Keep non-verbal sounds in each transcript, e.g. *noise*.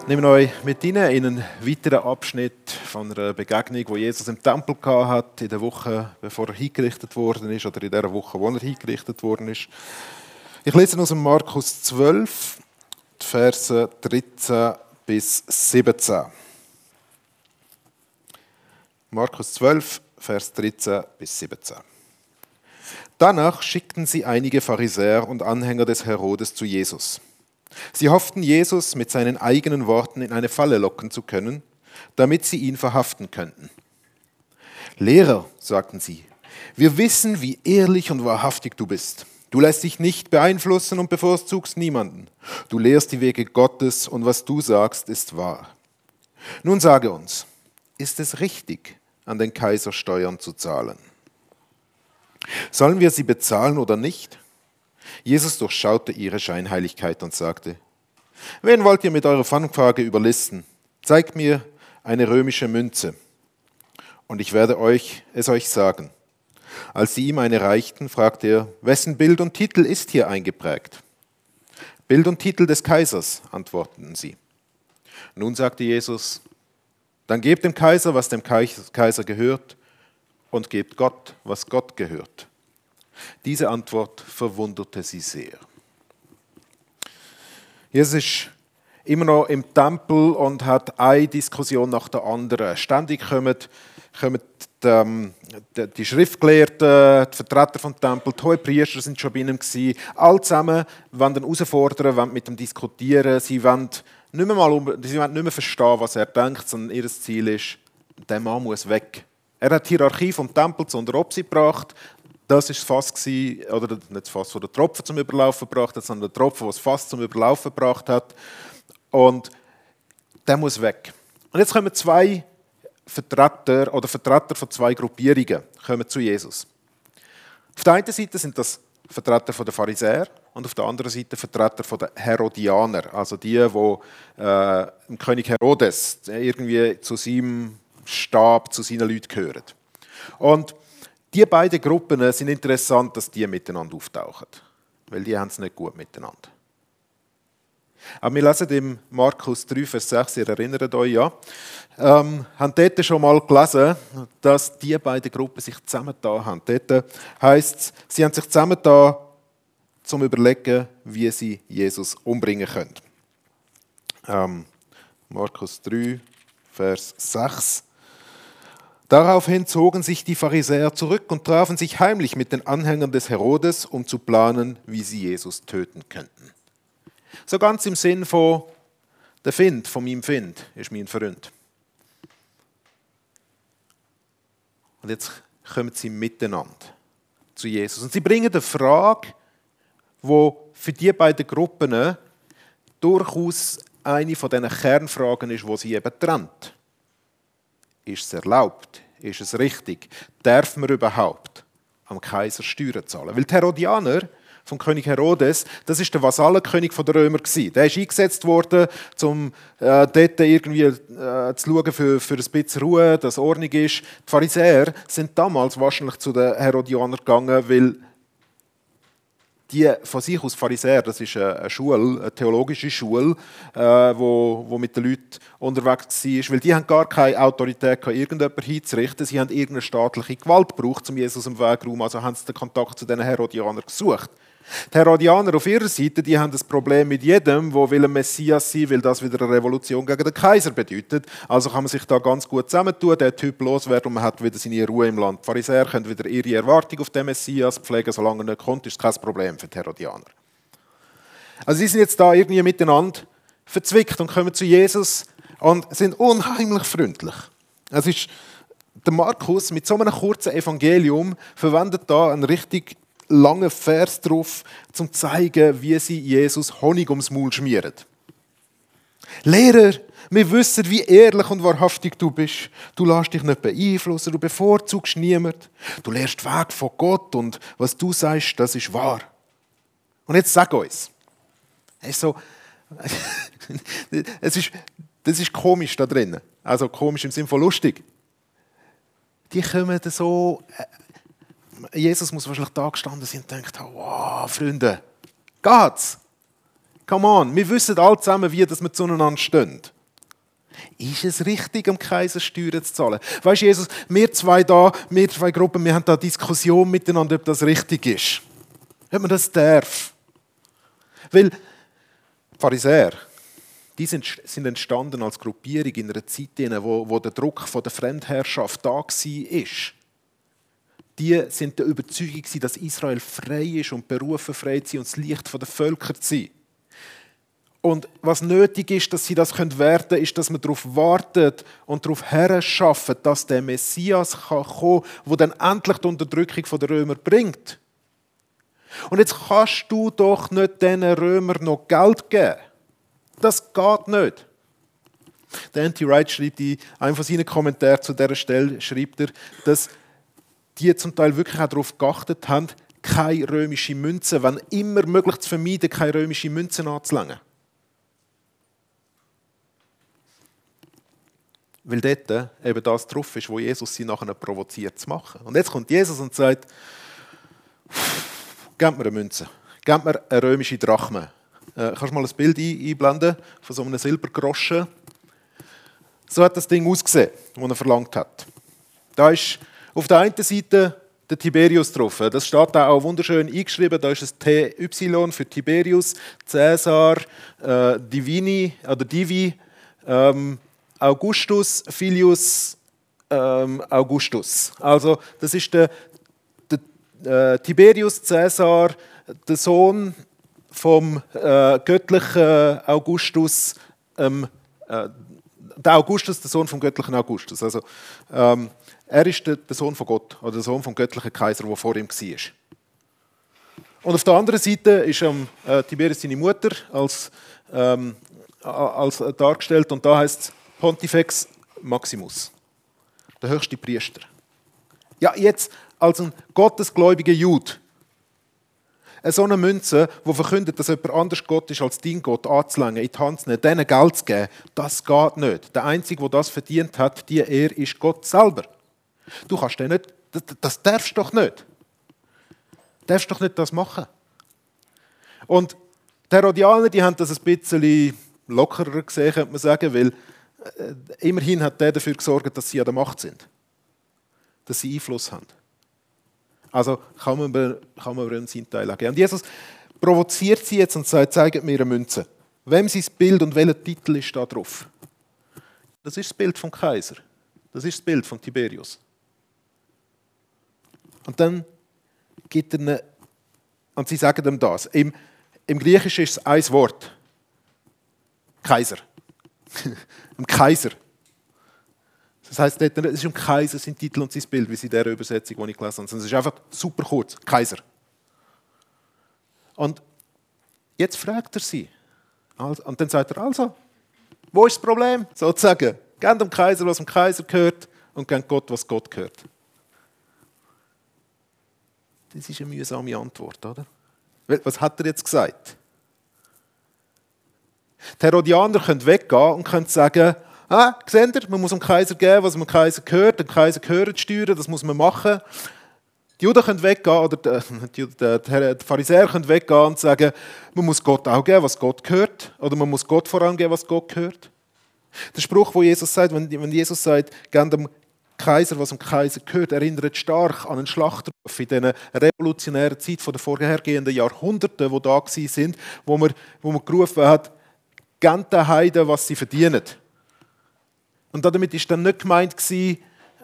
Ich nehme euch mit in einen weiteren Abschnitt von einer Begegnung, die Jesus im Tempel hat in der Woche, bevor er hingerichtet worden ist, oder in der Woche, wo er hingerichtet worden ist. Ich lese aus Markus 12, die Verse 13 bis 17. Markus 12, Vers 13 bis 17. Danach schickten sie einige Pharisäer und Anhänger des Herodes zu Jesus. Sie hofften, Jesus mit seinen eigenen Worten in eine Falle locken zu können, damit sie ihn verhaften könnten. Lehrer, sagten sie, wir wissen, wie ehrlich und wahrhaftig du bist. Du lässt dich nicht beeinflussen und bevorzugst niemanden. Du lehrst die Wege Gottes und was du sagst, ist wahr. Nun sage uns, ist es richtig, an den Kaiser Steuern zu zahlen? Sollen wir sie bezahlen oder nicht? Jesus durchschaute ihre Scheinheiligkeit und sagte, Wen wollt ihr mit eurer Fangfrage überlisten? Zeigt mir eine römische Münze, und ich werde euch es euch sagen. Als sie ihm eine reichten, fragte er, wessen Bild und Titel ist hier eingeprägt? Bild und Titel des Kaisers, antworteten sie. Nun sagte Jesus, dann gebt dem Kaiser, was dem Kaiser gehört, und gebt Gott, was Gott gehört. Diese Antwort verwunderte sie sehr. Jesus ist immer noch im Tempel und hat eine Diskussion nach der anderen. Ständig kommen, kommen die, ähm, die Schriftgelehrten, die Vertreter vom Tempel, die Hohepriester sind schon bei ihm gewesen. All zusammen wollen ihn herausfordern, wollen mit ihm diskutieren. Sie wollen nicht mehr, mal, sie wollen nicht mehr verstehen, was er denkt, sondern ihr Ziel ist, der Mann muss weg. Er hat die Hierarchie vom Tempel zu unter Obsi gebracht. Das ist Fass gewesen, oder nicht das Fass, das der Tropfen zum Überlaufen gebracht hat, sondern der Tropfen, das Fass zum Überlaufen gebracht hat. Und der muss weg. Und jetzt kommen zwei Vertreter oder Vertreter von zwei Gruppierungen kommen zu Jesus. Auf der einen Seite sind das Vertreter der Pharisäer und auf der anderen Seite Vertreter der Herodianer, also die, die äh, dem König Herodes irgendwie zu seinem Stab, zu seinen Leuten gehören. Und die beiden Gruppen sind interessant, dass die miteinander auftauchen, weil die haben es nicht gut miteinander. Aber wir lesen im Markus 3, Vers 6, ihr erinnert euch ja, ähm, haben dort schon mal gelesen, dass die beiden Gruppen sich zusammengetan haben. Dort heisst es, sie haben sich zusammengetan, zum überlegen, wie sie Jesus umbringen können. Ähm, Markus 3, Vers 6. Daraufhin zogen sich die Pharisäer zurück und trafen sich heimlich mit den Anhängern des Herodes, um zu planen, wie sie Jesus töten könnten. So ganz im Sinn von, der Find von meinem Find ist mein Freund. Und jetzt kommen sie miteinander zu Jesus. Und sie bringen eine Frage, wo für die beiden Gruppen durchaus eine von diesen Kernfragen ist, wo sie eben trennt. Ist es erlaubt? Ist es richtig? Darf man überhaupt am Kaiser Steuern zahlen? Weil die Herodianer vom König Herodes, das ist der Vasallenkönig der Römer gewesen. Der ist eingesetzt worden, um äh, dort irgendwie äh, zu schauen für, für ein bisschen Ruhe, dass Ordnung ist. Die Pharisäer sind damals wahrscheinlich zu den Herodianern gegangen, weil die von sich aus Pharisäer, das ist eine Schule, eine theologische Schule, äh, wo, wo mit den Leuten unterwegs war, weil die haben gar keine Autorität irgendjemanden hinzurichten, sie haben irgendeine staatliche Gewalt gebraucht, um Jesus im Weg zu also haben sie den Kontakt zu diesen Herodianern gesucht. Die Herodianer auf ihrer Seite, die haben das Problem mit jedem, wo will ein Messias sein, weil das wieder eine Revolution gegen den Kaiser bedeutet. Also kann man sich da ganz gut zusammentun, der Typ loswerden und man hat wieder seine Ruhe im Land. Die Pharisäer können wieder ihre Erwartung auf den Messias pflegen, solange er nicht kommt, ist kein Problem für die Herodianer. Also sie sind jetzt da irgendwie miteinander verzwickt und kommen zu Jesus und sind unheimlich freundlich. Es ist der Markus mit so einem kurzen Evangelium verwendet da einen richtig langen Vers drauf, um zu zeigen, wie sie Jesus Honig ums Maul schmieren. Lehrer, wir wissen, wie ehrlich und wahrhaftig du bist. Du lässt dich nicht beeinflussen, du bevorzugst niemand. Du lehrst Weg von Gott und was du sagst, das ist wahr. Und jetzt sag uns. Es ist so, *laughs* es ist, das ist komisch da drin. Also komisch im Sinne von lustig. Die kommen so äh, Jesus muss wahrscheinlich da gestanden sein und denkt, wow, Freunde, geht's? Come on, wir wissen alle zusammen, wie wir zueinander stehen. Ist es richtig, am Kaiser Steuern zu zahlen? Weißt du, Jesus, wir zwei da, wir zwei Gruppen, wir haben da Diskussion miteinander, ob das richtig ist. Ob man das darf. Weil Pharisäer, die sind, sind entstanden als Gruppierung in einer Zeit, wo, wo der Druck von der Fremdherrschaft da war. Die sind der Überzeugung, dass Israel frei ist und berufen frei zu sein und das Licht der Völker zu sein. Und was nötig ist, dass sie das werden können, ist, dass man darauf wartet und darauf herschafft, dass der Messias kann kommen kann, der dann endlich die Unterdrückung der Römer bringt. Und jetzt kannst du doch nicht diesen Römern noch Geld geben. Das geht nicht. Der Anti-Wright schreibt in einem von seinen Kommentaren zu dieser Stelle, schreibt er, dass die zum Teil wirklich auch darauf geachtet haben, keine römische Münze, wenn immer möglich zu vermeiden, keine römische Münze anzulangen. Weil dort eben das drauf ist, wo Jesus sie nachher provoziert zu machen. Und jetzt kommt Jesus und sagt, gebt mir eine Münze, gebt mir eine römische Drachme. Äh, kannst du mal ein Bild einblenden von so einem Silbergroschen? So hat das Ding ausgesehen, das er verlangt hat. Da ist auf der einen Seite der Tiberius drauf. Das steht da auch wunderschön eingeschrieben. Da ist das TY für Tiberius, Caesar, äh, Divini oder Divi. Ähm, Augustus Filius ähm, Augustus. Also das ist der, der äh, Tiberius Caesar, der Sohn vom äh, göttlichen Augustus, ähm, äh, der Augustus, der Sohn vom göttlichen Augustus. Also ähm, er ist der, Sohn von Gott oder der Sohn vom göttlichen Kaiser, der vor ihm war. Und auf der anderen Seite ist ähm, Tiberius seine Mutter als, ähm, als dargestellt und da heißt es Pontifex Maximus, der höchste Priester. Ja, jetzt als ein gottesgläubiger Jude, so eine Münze, die verkündet, dass jemand anders Gott ist als dein Gott, anzulängen, in die Hand zu nehmen, denen Geld zu geben, das geht nicht. Der Einzige, der das verdient hat, die er ist Gott selber. Du kannst nicht, das, das darfst doch nicht. Du darfst doch nicht das machen. Und die Herodianer, die haben das ein bisschen lockerer gesehen, könnte man sagen, weil äh, immerhin hat der dafür gesorgt, dass sie an der Macht sind. Dass sie Einfluss haben. Also kann man, kann man seinen Teil geben. Und Jesus provoziert sie jetzt und sagt, zeigt mir eine Münze. Wem sein Bild und welcher Titel ist da drauf? Das ist das Bild vom Kaiser. Das ist das Bild von Tiberius. Und dann gibt er eine, und sie sagen ihm das. Im, im Griechischen ist es ein Wort. Kaiser. *laughs* Im Kaiser. Das heißt, es ist um Kaiser sein Titel und sein Bild, wie sie in dieser Übersetzung, die ich gelesen habe. Es ist einfach super kurz. Kaiser. Und jetzt fragt er sie. Und dann sagt er, also, wo ist das Problem? Sozusagen. Gebt dem Kaiser, was dem Kaiser gehört, und gebt Gott, was Gott gehört. Das ist eine mühsame Antwort, oder? Was hat er jetzt gesagt? Die Herodianer können weggehen und können sagen, ah, seht ihr, man muss dem Kaiser geben, was dem Kaiser gehört, dem Kaiser gehören die Steuern, das muss man machen. Die Juden können weggehen, oder die, die, die Pharisäer können weggehen und sagen, man muss Gott auch geben, was Gott gehört, oder man muss Gott vorangeben, was Gott gehört. Der Spruch, wo Jesus sagt, wenn, wenn Jesus sagt, geben dem Kaiser, was dem Kaiser gehört, erinnert stark an einen Schlachtruf in dieser revolutionären Zeit von den vorhergehenden Jahrhunderten, die da sind, wo man, wo man gerufen hat, gebt den Heiden, was sie verdienen. Und damit war dann nicht gemeint,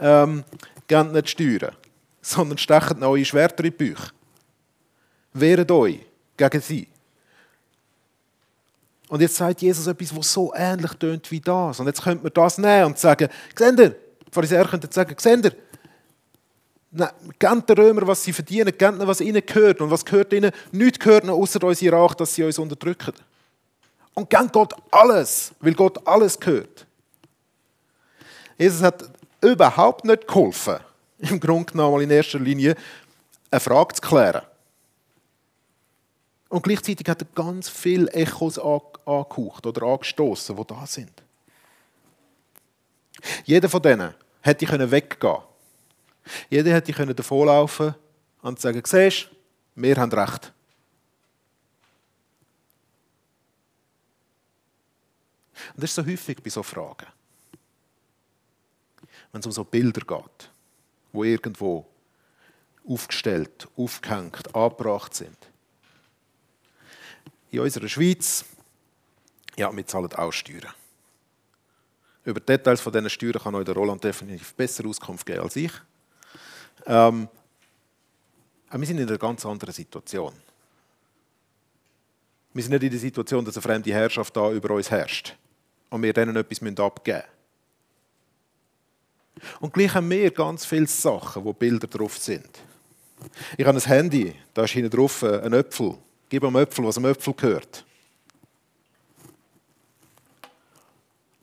ähm, gebt nicht Steuern, *laughs* sondern stecht neue Schwerter in die Bücher. Wehret euch gegen sie. Und jetzt sagt Jesus etwas, was so ähnlich tönt wie das. Und jetzt könnte man das nehmen und sagen, seht ihr, Pharisäer könnten sagen, seht ihr, gebt den Römer, was sie verdienen, gebt ihnen, was ihnen gehört. Und was gehört ihnen? Nichts gehört ihnen, außer unsere Rache, dass sie uns unterdrücken. Und gebt Gott alles, weil Gott alles gehört. Jesus hat überhaupt nicht geholfen, im Grunde genommen in erster Linie eine Frage zu klären. Und gleichzeitig hat er ganz viele Echos angehaucht oder angestoßen, die da sind. Jeder von denen hätte weggehen können. Jeder hätte davonlaufen und sagen, siehst wir haben recht. Und das ist so häufig bei so Fragen. Wenn es um so Bilder geht, wo irgendwo aufgestellt, aufgehängt, angebracht sind. In unserer Schweiz, ja, wir zahlen auch Steuern. Über die Details von diesen Steuern kann euch der Roland definitiv besser Auskunft geben als ich. Ähm, wir sind in einer ganz anderen Situation. Wir sind nicht in der Situation, dass eine fremde Herrschaft da über uns herrscht und wir denen etwas abgeben müssen. Und gleich haben wir ganz viele Sachen, wo Bilder drauf sind. Ich habe ein Handy, da ist hinten drauf ein Äpfel. Gib einem Äpfel, was einem Äpfel gehört.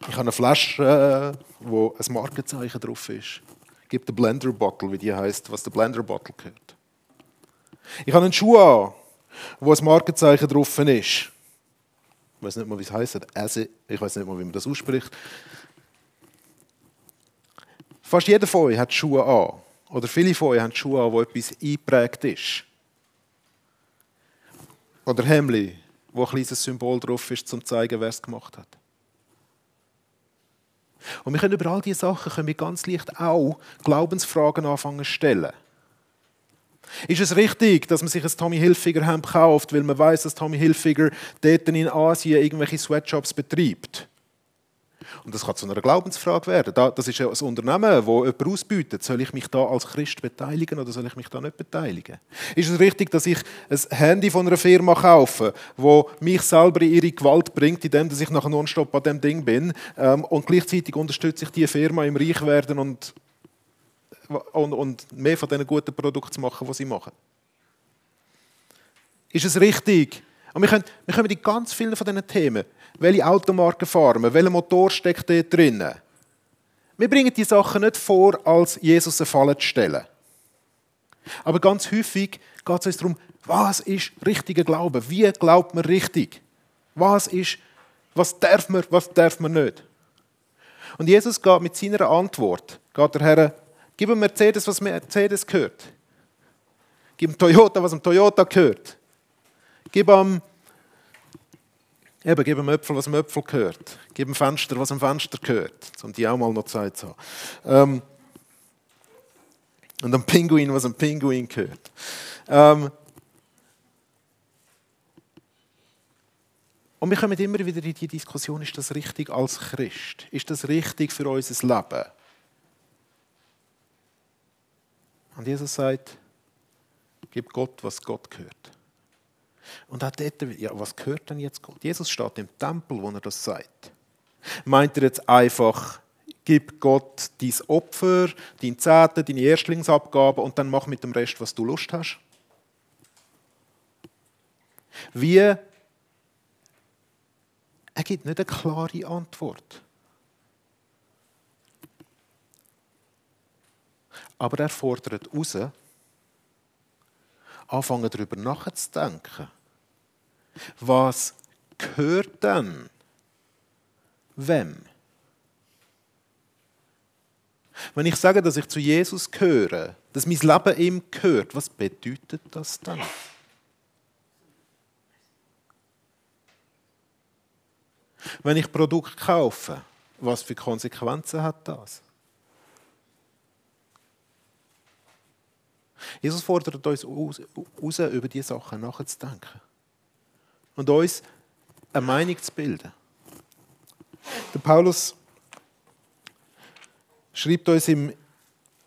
Ich habe eine Flasche, wo ein Markenzeichen drauf ist. Gib den Blender Bottle, wie die heißt, was der Blender Bottle gehört. Ich habe einen Schuh an, wo ein Markenzeichen drauf ist. Ich weiß nicht mal, wie es heißt. Ich weiß nicht mal, wie man das ausspricht. Fast jeder von euch hat Schuhe an. Oder viele von euch haben Schuhe an, wo etwas eingeprägt ist. Oder Hemli, wo ein kleines Symbol drauf ist, um zu zeigen, wer es gemacht hat. Und wir können über all diese Sachen können wir ganz leicht auch Glaubensfragen anfangen zu stellen. Ist es richtig, dass man sich ein Tommy Hilfiger Hemd kauft, weil man weiß, dass Tommy Hilfiger dort in Asien irgendwelche Sweatshops betreibt? Und das kann zu einer Glaubensfrage werden. Das ist ein Unternehmen, das jemand ausbietet. Soll ich mich da als Christ beteiligen oder soll ich mich da nicht beteiligen? Ist es richtig, dass ich ein Handy von einer Firma kaufe, wo mich selber in ihre Gewalt bringt, indem ich nachher nonstop an dem Ding bin ähm, und gleichzeitig unterstütze ich die Firma im Reichwerden und, und, und mehr von diesen guten Produkten zu machen, die sie machen? Ist es richtig, und wir können, wir können in ganz vielen von diesen Themen, welche Automarken fahren wir, welcher Motor steckt dort drin. Wir bringen die Sachen nicht vor, als Jesus eine Falle zu stellen. Aber ganz häufig geht es uns darum, was ist richtiger Glaube? Wie glaubt man richtig? Was ist, was darf man, was darf man nicht? Und Jesus geht mit seiner Antwort, geht der Herr, gib ihm Mercedes, was Mercedes gehört. Gib ihm Toyota, was ihm Toyota gehört. Gib ihm, eben, gib ihm Äpfel, was ihm Äpfel gehört. Gib ihm Fenster, was ihm Fenster gehört. Um die auch mal noch Zeit zu haben. Ähm, und ein Pinguin, was ein Pinguin gehört. Ähm, und wir kommen immer wieder in die Diskussion, ist das richtig als Christ? Ist das richtig für unser Leben? Und Jesus sagt, gib Gott, was Gott gehört. Und auch dort, ja, was gehört denn jetzt Gott? Jesus steht im Tempel, wo er das sagt. Meint er jetzt einfach, gib Gott dein Opfer, dein Zehnte, deine Erstlingsabgabe und dann mach mit dem Rest, was du Lust hast? Wie? Er gibt nicht eine klare Antwort. Aber er fordert raus, anfangen darüber nachzudenken was gehört denn wem? Wenn ich sage, dass ich zu Jesus gehöre, dass mein Leben ihm gehört, was bedeutet das dann? Wenn ich Produkt kaufe, was für Konsequenzen hat das? Jesus fordert uns aus, über diese Sachen nachzudenken und uns eine Meinung zu bilden. Der Paulus schreibt uns im,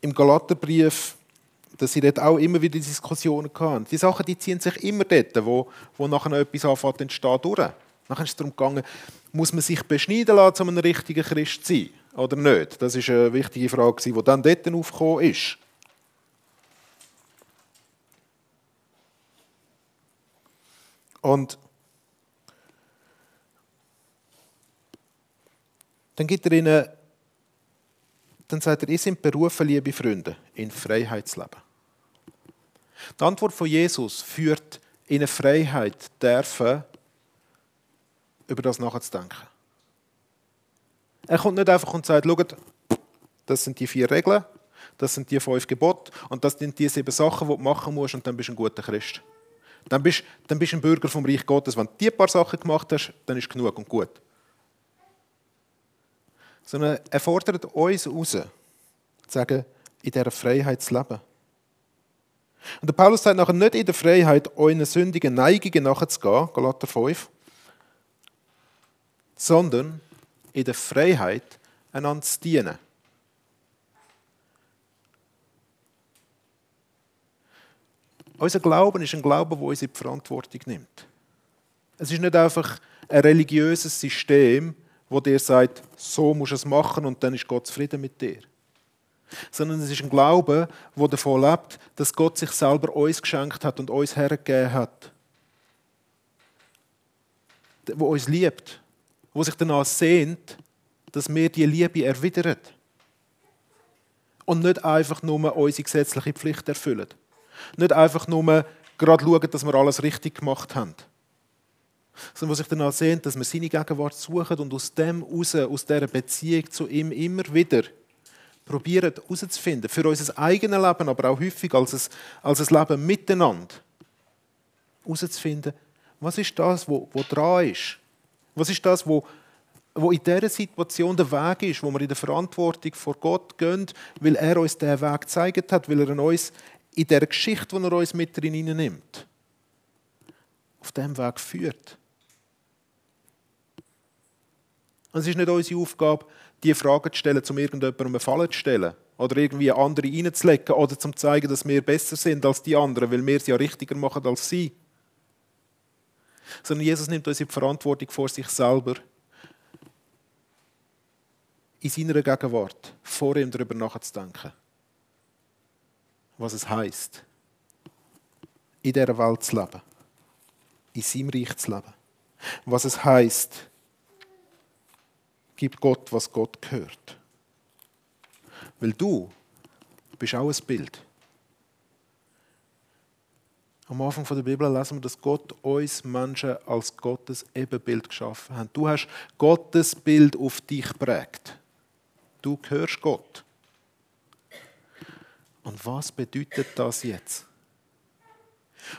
im Galaterbrief, dass sie dort auch immer wieder Diskussionen hatten. Die Sachen die ziehen sich immer dort, wo, wo nachher etwas anfängt entstehen, durch. Nachher ist es darum gegangen, muss man sich beschneiden lassen, um ein richtiger Christ zu sein oder nicht? Das ist eine wichtige Frage, die dann dort aufgekommen ist. Und Dann gibt er ihnen, dann sagt er, ihr seid berufen, liebe Freunde, in Freiheit zu leben. Die Antwort von Jesus führt in eine Freiheit, dürfen, über das nachzudenken. Er kommt nicht einfach und sagt, schaut, das sind die vier Regeln, das sind die fünf Gebote und das sind die sieben Sachen, die du machen musst und dann bist du ein guter Christ. Dann bist, dann bist du ein Bürger vom Reich Gottes. Wenn du diese paar Sachen gemacht hast, dann ist genug und gut. Sondern er fordert uns raus, zu sagen, in dieser Freiheit zu leben. Und der Paulus sagt nachher nicht in der Freiheit, euren sündigen Neigungen nachzugehen, Galater 5, sondern in der Freiheit, einander zu dienen. Unser Glauben ist ein Glaube, der uns in die Verantwortung nimmt. Es ist nicht einfach ein religiöses System, wo dir sagt, so musst du es machen und dann ist Gott zufrieden mit dir. Sondern es ist ein Glaube, der davon lebt, dass Gott sich selber uns geschenkt hat und uns hergegeben hat. Der uns liebt, wo sich danach sehnt, dass wir die Liebe erwidern. Und nicht einfach nur unsere gesetzliche Pflicht erfüllen. Nicht einfach nur gerade schauen, dass wir alles richtig gemacht haben. Sondern was sich danach sehnt, dass wir seine Gegenwart suchen und aus dem raus, aus dieser Beziehung zu ihm immer wieder probieren herauszufinden, für unser eigenes Leben, aber auch häufig als ein, als ein Leben miteinander, herauszufinden, was ist das, wo, wo dran ist? Was ist das, wo, wo in dieser Situation der Weg ist, wo wir in der Verantwortung vor Gott gehen, weil er uns diesen Weg gezeigt hat, weil er uns in der Geschichte, die er uns mit drin nimmt, auf diesem Weg führt. Und es ist nicht unsere Aufgabe, diese Fragen zu stellen, um irgendjemandem einen Fall zu stellen oder irgendwie andere reinzulegen oder zum zu zeigen, dass wir besser sind als die anderen, weil wir es ja richtiger machen als sie. Sondern Jesus nimmt uns in die Verantwortung vor sich selber, in seiner Gegenwart vor ihm darüber nachzudenken was es heißt, in dieser Welt zu leben, in seinem Reich zu leben. Was es heißt, gib Gott, was Gott gehört. Weil du bist auch ein Bild. Am Anfang der Bibel lesen wir, dass Gott uns Menschen als Gottes Ebenbild geschaffen hat. Du hast Gottes Bild auf dich prägt. Du gehörst Gott. Und was bedeutet das jetzt?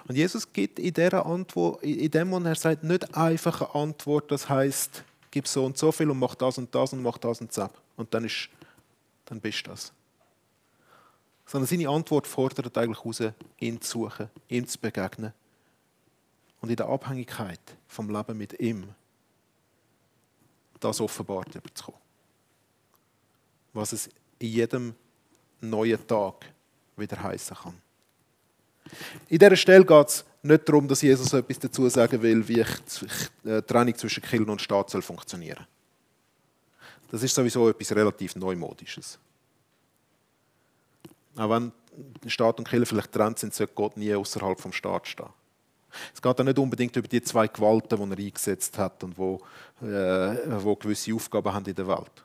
Und Jesus gibt in dieser Antwort, in dem, wo er sagt, nicht einfach eine Antwort, das heißt, gib so und so viel und mach das und das und mach das und das. Und dann, ist, dann bist du das. Sondern seine Antwort fordert eigentlich heraus, ihn zu suchen, ihm zu begegnen und in der Abhängigkeit vom Leben mit ihm das offenbart überzukommen. Was es in jedem neuen Tag wieder heißen kann. In dieser Stelle geht es nicht darum, dass Jesus etwas dazu sagen will, wie die äh, Trennung zwischen Kirche und Staat soll funktionieren Das ist sowieso etwas relativ Neumodisches. Auch wenn Staat und Kirche vielleicht trennt sind, sollte Gott nie außerhalb vom Staat stehen. Es geht auch nicht unbedingt über die zwei Gewalten, die er eingesetzt hat und wo, äh, wo gewisse Aufgaben haben in der Welt.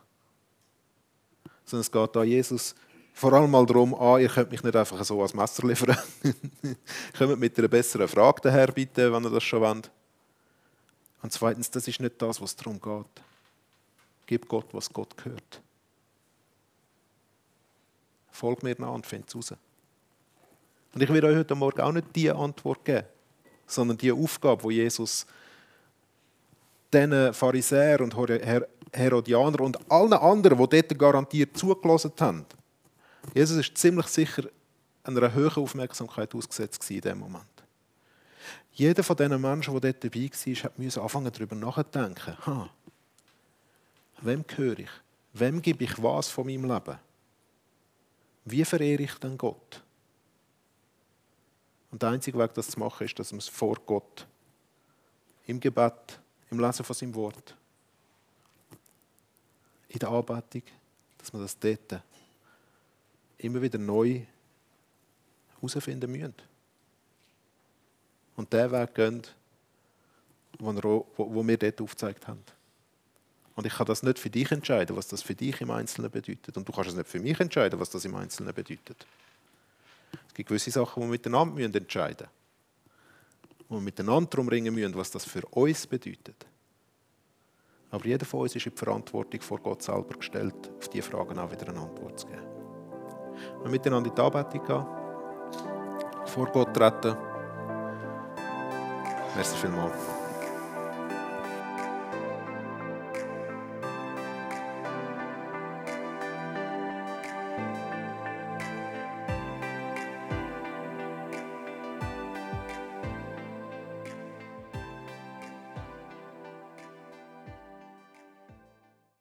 Sondern es geht da Jesus vor allem mal darum, ah, ihr könnt mich nicht einfach so als Messer liefern. *laughs* Kommt mit einer besseren Frage daher, bitte, wenn ihr das schon wollt. Und zweitens, das ist nicht das, was darum geht. Gib Gott, was Gott gehört. Folgt mir nach und findet es raus. Und ich will euch heute Morgen auch nicht diese Antwort geben, sondern die Aufgabe, die Jesus diesen Pharisäern und Herodianer und allen anderen, die dort garantiert zugelassen haben, Jesus ist ziemlich sicher einer hohen Aufmerksamkeit ausgesetzt in diesem Moment. Jeder von diesen Menschen, der dort dabei war, musste anfangen, darüber nachzudenken. Ha, wem gehöre ich? Wem gebe ich was von meinem Leben? Wie verehre ich denn Gott? Und der einzige Weg, das zu machen, ist, dass man es vor Gott im Gebet, im Lesen von seinem Wort, in der Anbetung, dass man das dort immer wieder neu herausfinden müssen. Und der Weg gehen, wo wir dort aufgezeigt haben. Und ich kann das nicht für dich entscheiden, was das für dich im Einzelnen bedeutet. Und du kannst es nicht für mich entscheiden, was das im Einzelnen bedeutet. Es gibt gewisse Sachen, die wir miteinander entscheiden müssen. Wo wir miteinander darum ringen müssen, was das für uns bedeutet. Aber jeder von uns ist in die Verantwortung vor Gott selber gestellt, auf diese Fragen auch wieder eine Antwort zu geben wir miteinander in die Anbetung gehen, vor Gott treten. Merci vielmals.